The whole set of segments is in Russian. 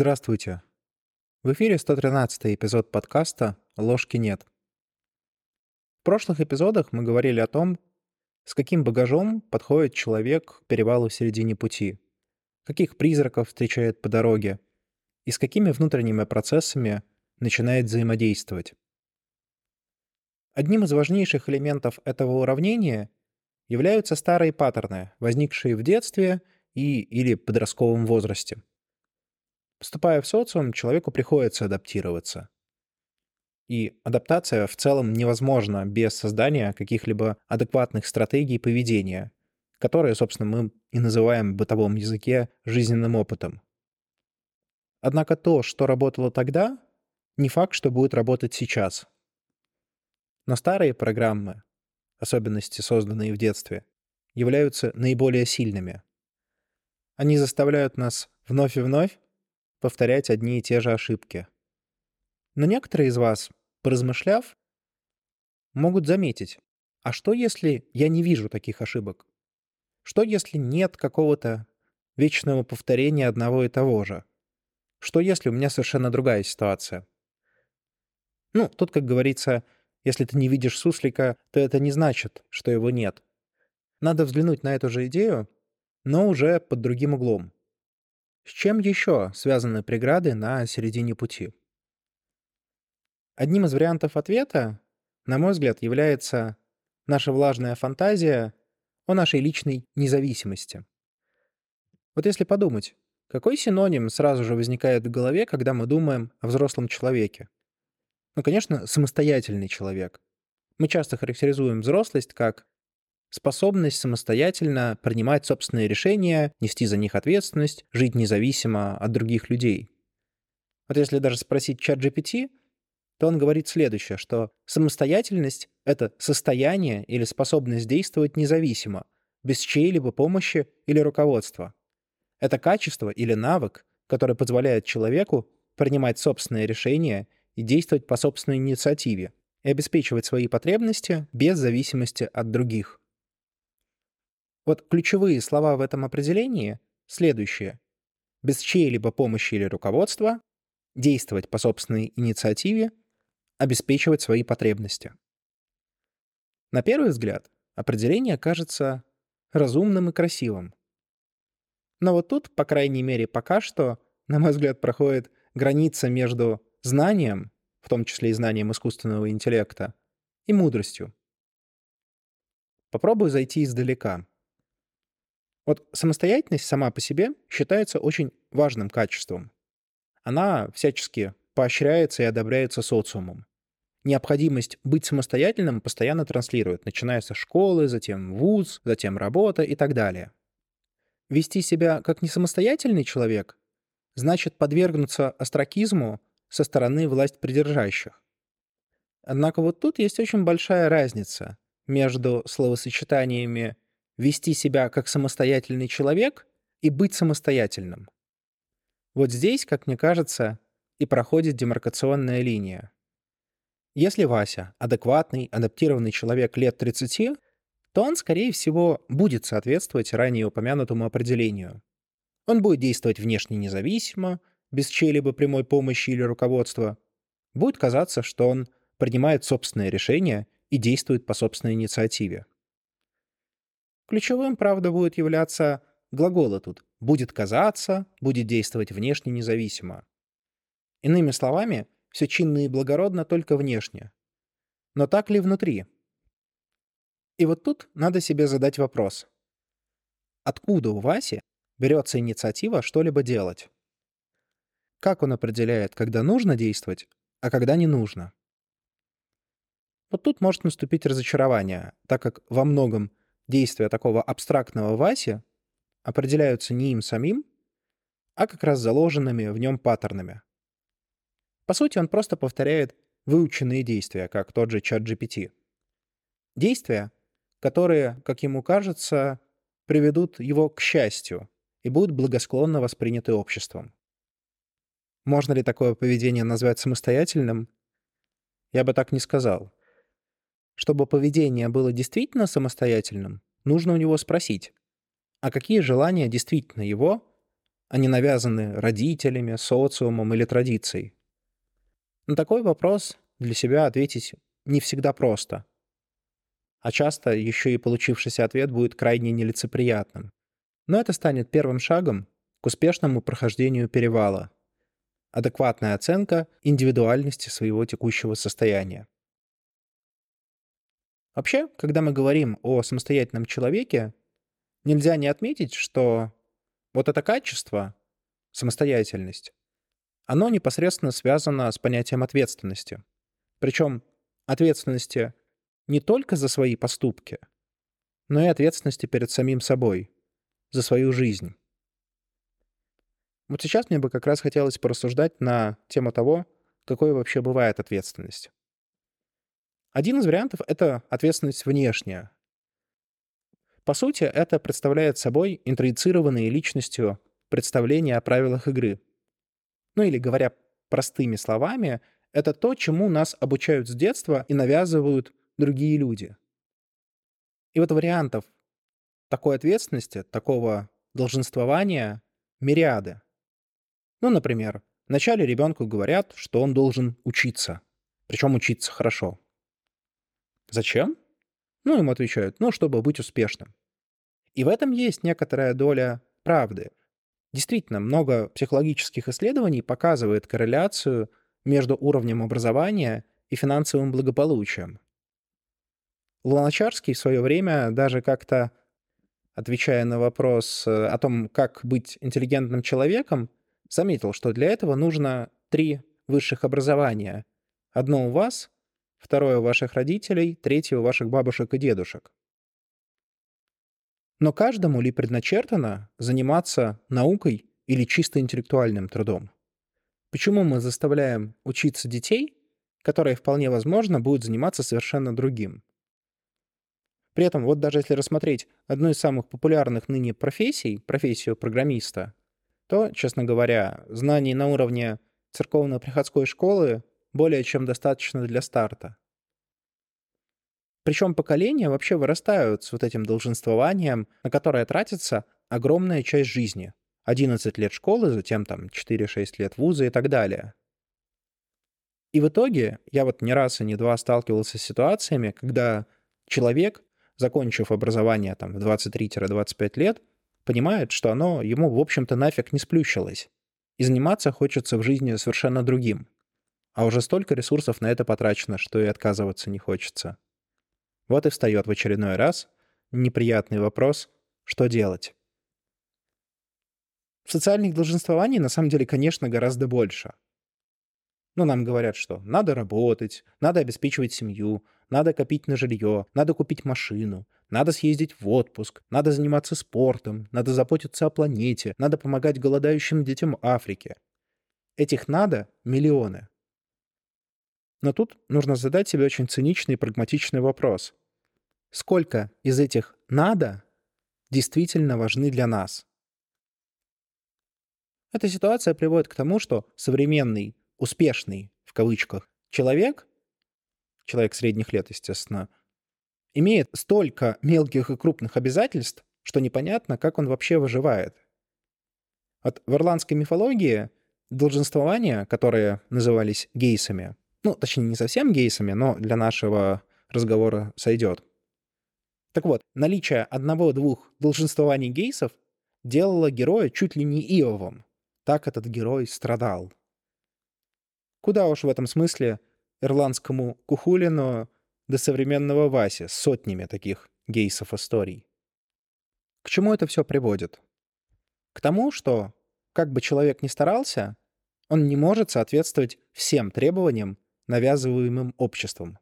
Здравствуйте. В эфире 113 эпизод подкаста «Ложки нет». В прошлых эпизодах мы говорили о том, с каким багажом подходит человек к перевалу в середине пути, каких призраков встречает по дороге и с какими внутренними процессами начинает взаимодействовать. Одним из важнейших элементов этого уравнения являются старые паттерны, возникшие в детстве и или подростковом возрасте. Поступая в социум, человеку приходится адаптироваться. И адаптация в целом невозможна без создания каких-либо адекватных стратегий поведения, которые, собственно, мы и называем в бытовом языке жизненным опытом. Однако то, что работало тогда, не факт, что будет работать сейчас. Но старые программы, особенности, созданные в детстве, являются наиболее сильными. Они заставляют нас вновь и вновь повторять одни и те же ошибки. Но некоторые из вас, поразмышляв, могут заметить, а что если я не вижу таких ошибок? Что если нет какого-то вечного повторения одного и того же? Что если у меня совершенно другая ситуация? Ну, тут, как говорится, если ты не видишь суслика, то это не значит, что его нет. Надо взглянуть на эту же идею, но уже под другим углом. С чем еще связаны преграды на середине пути? Одним из вариантов ответа, на мой взгляд, является наша влажная фантазия о нашей личной независимости. Вот если подумать, какой синоним сразу же возникает в голове, когда мы думаем о взрослом человеке? Ну, конечно, самостоятельный человек. Мы часто характеризуем взрослость как Способность самостоятельно принимать собственные решения, нести за них ответственность, жить независимо от других людей. Вот если даже спросить чат GPT, то он говорит следующее, что самостоятельность — это состояние или способность действовать независимо, без чьей-либо помощи или руководства. Это качество или навык, который позволяет человеку принимать собственные решения и действовать по собственной инициативе и обеспечивать свои потребности без зависимости от других. Вот ключевые слова в этом определении следующие. Без чьей-либо помощи или руководства, действовать по собственной инициативе, обеспечивать свои потребности. На первый взгляд, определение кажется разумным и красивым. Но вот тут, по крайней мере, пока что, на мой взгляд, проходит граница между знанием, в том числе и знанием искусственного интеллекта, и мудростью. Попробую зайти издалека. Вот самостоятельность сама по себе считается очень важным качеством. Она всячески поощряется и одобряется социумом. Необходимость быть самостоятельным постоянно транслируют, начиная со школы, затем вуз, затем работа и так далее. Вести себя как несамостоятельный человек значит подвергнуться остракизму со стороны власть придержащих. Однако вот тут есть очень большая разница между словосочетаниями вести себя как самостоятельный человек и быть самостоятельным. Вот здесь, как мне кажется, и проходит демаркационная линия. Если Вася адекватный, адаптированный человек лет 30, то он, скорее всего, будет соответствовать ранее упомянутому определению. Он будет действовать внешне независимо, без чьей-либо прямой помощи или руководства. Будет казаться, что он принимает собственные решения и действует по собственной инициативе. Ключевым, правда, будет являться глаголы тут. Будет казаться, будет действовать внешне независимо. Иными словами, все чинно и благородно только внешне. Но так ли внутри? И вот тут надо себе задать вопрос. Откуда у Васи берется инициатива что-либо делать? Как он определяет, когда нужно действовать, а когда не нужно? Вот тут может наступить разочарование, так как во многом действия такого абстрактного Васи определяются не им самим, а как раз заложенными в нем паттернами. По сути, он просто повторяет выученные действия, как тот же чат GPT. Действия, которые, как ему кажется, приведут его к счастью и будут благосклонно восприняты обществом. Можно ли такое поведение назвать самостоятельным? Я бы так не сказал. Чтобы поведение было действительно самостоятельным, нужно у него спросить, а какие желания действительно его, а не навязаны родителями, социумом или традицией? На такой вопрос для себя ответить не всегда просто. А часто еще и получившийся ответ будет крайне нелицеприятным. Но это станет первым шагом к успешному прохождению перевала. Адекватная оценка индивидуальности своего текущего состояния. Вообще, когда мы говорим о самостоятельном человеке, нельзя не отметить, что вот это качество, самостоятельность, оно непосредственно связано с понятием ответственности. Причем ответственности не только за свои поступки, но и ответственности перед самим собой, за свою жизнь. Вот сейчас мне бы как раз хотелось порассуждать на тему того, какой вообще бывает ответственность. Один из вариантов — это ответственность внешняя. По сути, это представляет собой интроицированные личностью представления о правилах игры. Ну или говоря простыми словами, это то, чему нас обучают с детства и навязывают другие люди. И вот вариантов такой ответственности, такого долженствования мириады. Ну, например, вначале ребенку говорят, что он должен учиться, причем учиться хорошо. Зачем? Ну, ему отвечают, ну, чтобы быть успешным. И в этом есть некоторая доля правды. Действительно, много психологических исследований показывает корреляцию между уровнем образования и финансовым благополучием. Луначарский в свое время даже как-то, отвечая на вопрос э, о том, как быть интеллигентным человеком, заметил, что для этого нужно три высших образования. Одно у вас, второе ваших родителей, третье ваших бабушек и дедушек. Но каждому ли предначертано заниматься наукой или чисто интеллектуальным трудом? Почему мы заставляем учиться детей, которые вполне возможно будут заниматься совершенно другим? При этом, вот даже если рассмотреть одну из самых популярных ныне профессий, профессию программиста, то, честно говоря, знаний на уровне церковно-приходской школы более чем достаточно для старта. Причем поколения вообще вырастают с вот этим долженствованием, на которое тратится огромная часть жизни. 11 лет школы, затем там 4-6 лет вуза и так далее. И в итоге я вот не раз и не два сталкивался с ситуациями, когда человек, закончив образование там в 23-25 лет, понимает, что оно ему, в общем-то, нафиг не сплющилось. И заниматься хочется в жизни совершенно другим. А уже столько ресурсов на это потрачено, что и отказываться не хочется. Вот и встает в очередной раз неприятный вопрос, что делать. Социальных долженствований на самом деле, конечно, гораздо больше. Ну, нам говорят, что надо работать, надо обеспечивать семью, надо копить на жилье, надо купить машину, надо съездить в отпуск, надо заниматься спортом, надо заботиться о планете, надо помогать голодающим детям Африки. Этих «надо» миллионы. Но тут нужно задать себе очень циничный и прагматичный вопрос. Сколько из этих «надо» действительно важны для нас? Эта ситуация приводит к тому, что современный, успешный, в кавычках, человек, человек средних лет, естественно, имеет столько мелких и крупных обязательств, что непонятно, как он вообще выживает. Вот в ирландской мифологии долженствования, которые назывались гейсами, ну, точнее, не совсем гейсами, но для нашего разговора сойдет. Так вот, наличие одного-двух долженствований гейсов делало героя чуть ли не Иовом. Так этот герой страдал. Куда уж в этом смысле ирландскому Кухулину до современного Васи с сотнями таких гейсов историй. К чему это все приводит? К тому, что, как бы человек ни старался, он не может соответствовать всем требованиям, навязываемым обществом.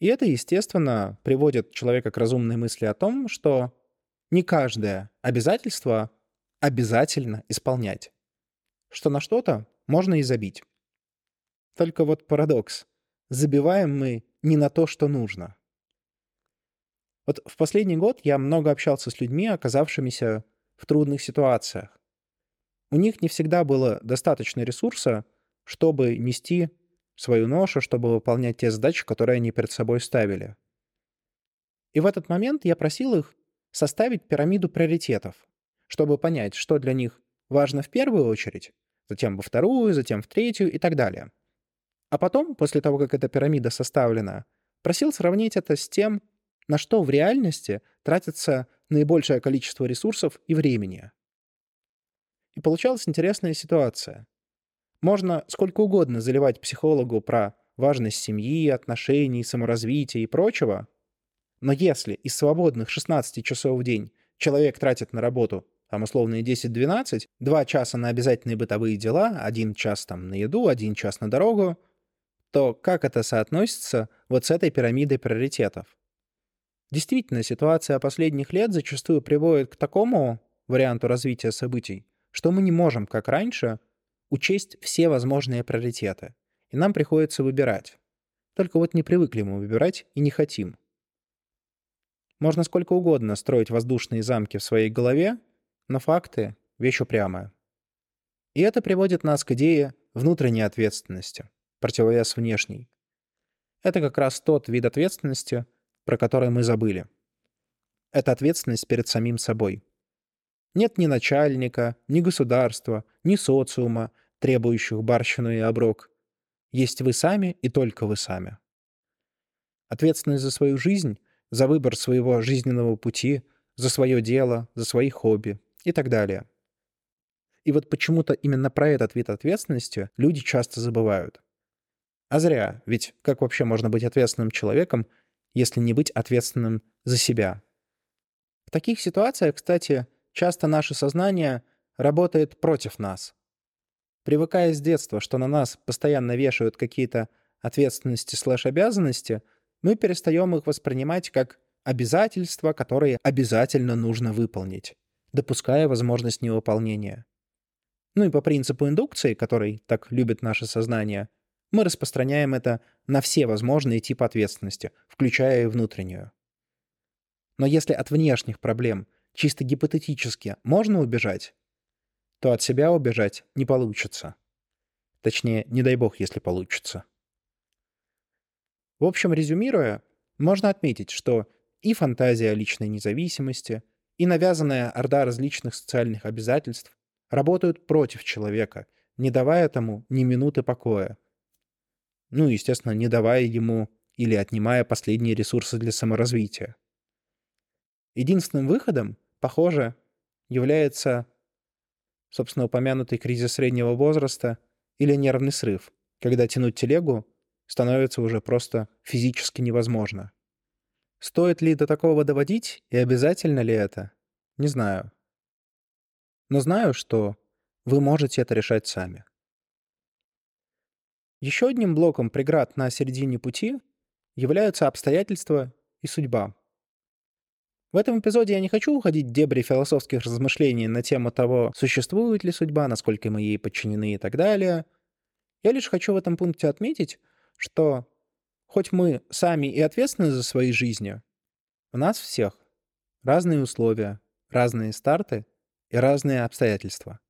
И это, естественно, приводит человека к разумной мысли о том, что не каждое обязательство обязательно исполнять. Что на что-то можно и забить. Только вот парадокс. Забиваем мы не на то, что нужно. Вот в последний год я много общался с людьми, оказавшимися в трудных ситуациях. У них не всегда было достаточно ресурса, чтобы нести свою ношу, чтобы выполнять те задачи, которые они перед собой ставили. И в этот момент я просил их составить пирамиду приоритетов, чтобы понять, что для них важно в первую очередь, затем во вторую, затем в третью и так далее. А потом, после того, как эта пирамида составлена, просил сравнить это с тем, на что в реальности тратится наибольшее количество ресурсов и времени. И получалась интересная ситуация. Можно сколько угодно заливать психологу про важность семьи, отношений, саморазвития и прочего, но если из свободных 16 часов в день человек тратит на работу там условные 10-12, 2 часа на обязательные бытовые дела, 1 час там на еду, 1 час на дорогу, то как это соотносится вот с этой пирамидой приоритетов? Действительно, ситуация последних лет зачастую приводит к такому варианту развития событий, что мы не можем, как раньше, учесть все возможные приоритеты. И нам приходится выбирать. Только вот не привыкли мы выбирать и не хотим. Можно сколько угодно строить воздушные замки в своей голове, но факты — вещь упрямая. И это приводит нас к идее внутренней ответственности, противовес внешней. Это как раз тот вид ответственности, про который мы забыли. Это ответственность перед самим собой. Нет ни начальника, ни государства, ни социума, требующих барщину и оброк. Есть вы сами и только вы сами. Ответственность за свою жизнь, за выбор своего жизненного пути, за свое дело, за свои хобби и так далее. И вот почему-то именно про этот вид ответственности люди часто забывают. А зря, ведь как вообще можно быть ответственным человеком, если не быть ответственным за себя? В таких ситуациях, кстати, часто наше сознание работает против нас. Привыкая с детства, что на нас постоянно вешают какие-то ответственности слэш-обязанности, мы перестаем их воспринимать как обязательства, которые обязательно нужно выполнить, допуская возможность невыполнения. Ну и по принципу индукции, который так любит наше сознание, мы распространяем это на все возможные типы ответственности, включая и внутреннюю. Но если от внешних проблем чисто гипотетически можно убежать, то от себя убежать не получится. Точнее, не дай бог, если получится. В общем, резюмируя, можно отметить, что и фантазия о личной независимости, и навязанная орда различных социальных обязательств работают против человека, не давая тому ни минуты покоя. Ну, естественно, не давая ему или отнимая последние ресурсы для саморазвития. Единственным выходом, похоже, является, собственно, упомянутый кризис среднего возраста или нервный срыв, когда тянуть телегу становится уже просто физически невозможно. Стоит ли до такого доводить и обязательно ли это? Не знаю. Но знаю, что вы можете это решать сами. Еще одним блоком преград на середине пути являются обстоятельства и судьба. В этом эпизоде я не хочу уходить в дебри философских размышлений на тему того, существует ли судьба, насколько мы ей подчинены и так далее. Я лишь хочу в этом пункте отметить, что хоть мы сами и ответственны за свои жизни, у нас всех разные условия, разные старты и разные обстоятельства.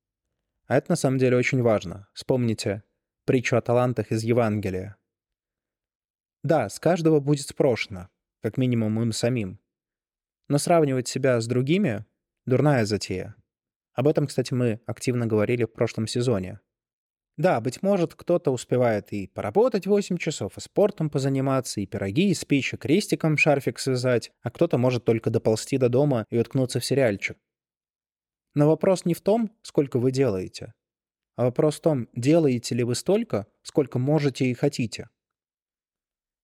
А это на самом деле очень важно. Вспомните притчу о талантах из Евангелия. Да, с каждого будет спрошено, как минимум им самим. Но сравнивать себя с другими — дурная затея. Об этом, кстати, мы активно говорили в прошлом сезоне. Да, быть может, кто-то успевает и поработать 8 часов, и спортом позаниматься, и пироги и крестиком шарфик связать, а кто-то может только доползти до дома и уткнуться в сериальчик. Но вопрос не в том, сколько вы делаете, а вопрос в том, делаете ли вы столько, сколько можете и хотите.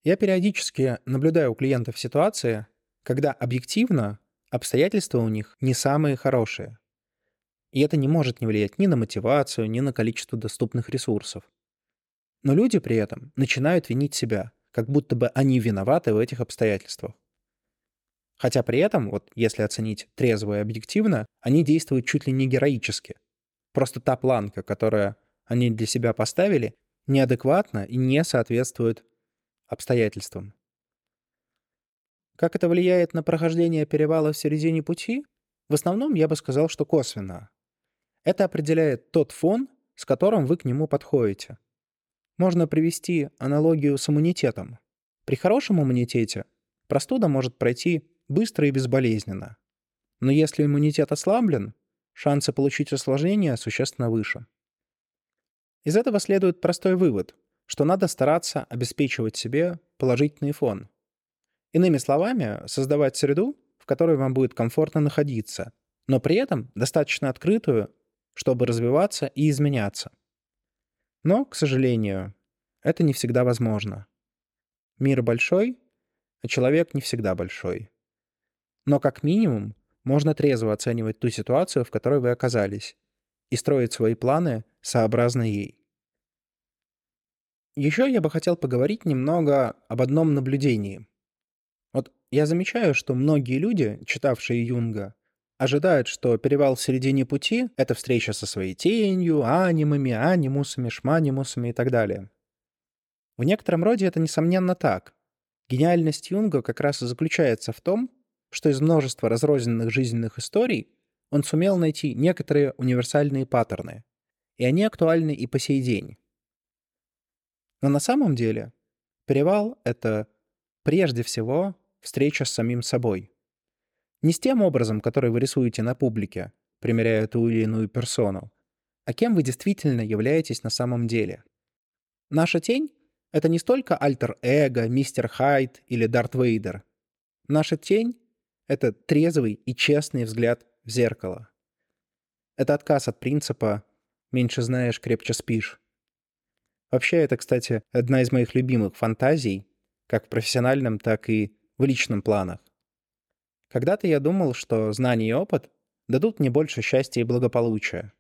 Я периодически наблюдаю у клиентов ситуации, когда объективно обстоятельства у них не самые хорошие. И это не может не влиять ни на мотивацию, ни на количество доступных ресурсов. Но люди при этом начинают винить себя, как будто бы они виноваты в этих обстоятельствах. Хотя при этом, вот если оценить трезво и объективно, они действуют чуть ли не героически. Просто та планка, которую они для себя поставили, неадекватна и не соответствует обстоятельствам. Как это влияет на прохождение перевала в середине пути? В основном я бы сказал, что косвенно. Это определяет тот фон, с которым вы к нему подходите. Можно привести аналогию с иммунитетом. При хорошем иммунитете простуда может пройти быстро и безболезненно. Но если иммунитет ослаблен, шансы получить осложнения существенно выше. Из этого следует простой вывод, что надо стараться обеспечивать себе положительный фон. Иными словами, создавать среду, в которой вам будет комфортно находиться, но при этом достаточно открытую, чтобы развиваться и изменяться. Но, к сожалению, это не всегда возможно. Мир большой, а человек не всегда большой. Но как минимум можно трезво оценивать ту ситуацию, в которой вы оказались, и строить свои планы сообразно ей. Еще я бы хотел поговорить немного об одном наблюдении. Я замечаю, что многие люди, читавшие Юнга, ожидают, что перевал в середине пути — это встреча со своей тенью, анимами, анимусами, шманимусами и так далее. В некотором роде это, несомненно, так. Гениальность Юнга как раз и заключается в том, что из множества разрозненных жизненных историй он сумел найти некоторые универсальные паттерны, и они актуальны и по сей день. Но на самом деле перевал — это прежде всего встреча с самим собой. Не с тем образом, который вы рисуете на публике, примеряя ту или иную персону, а кем вы действительно являетесь на самом деле. Наша тень — это не столько альтер-эго, мистер Хайд или Дарт Вейдер. Наша тень это трезвый и честный взгляд в зеркало. Это отказ от принципа «меньше знаешь, крепче спишь». Вообще, это, кстати, одна из моих любимых фантазий, как в профессиональном, так и в личном планах. Когда-то я думал, что знания и опыт дадут мне больше счастья и благополучия.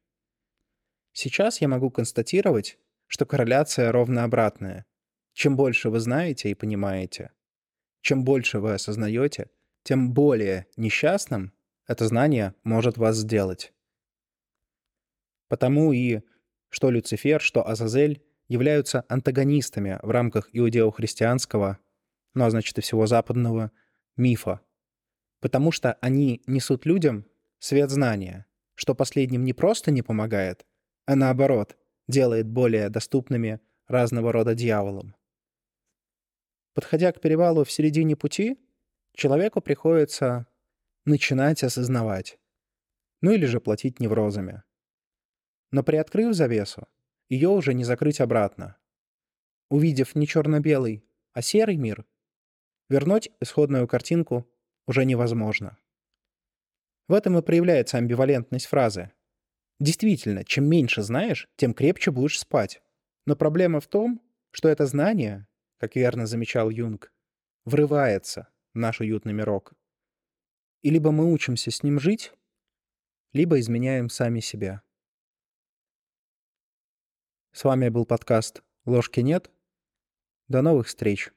Сейчас я могу констатировать, что корреляция ровно обратная. Чем больше вы знаете и понимаете, чем больше вы осознаете — тем более несчастным это знание может вас сделать. Потому и что Люцифер, что Азазель являются антагонистами в рамках иудео-христианского, ну а значит и всего западного, мифа. Потому что они несут людям свет знания, что последним не просто не помогает, а наоборот, делает более доступными разного рода дьяволам. Подходя к перевалу в середине пути, человеку приходится начинать осознавать, ну или же платить неврозами. Но приоткрыв завесу, ее уже не закрыть обратно. Увидев не черно-белый, а серый мир, вернуть исходную картинку уже невозможно. В этом и проявляется амбивалентность фразы. Действительно, чем меньше знаешь, тем крепче будешь спать. Но проблема в том, что это знание, как верно замечал Юнг, врывается наш уютный мирок. И либо мы учимся с ним жить, либо изменяем сами себя. С вами был подкаст «Ложки нет». До новых встреч!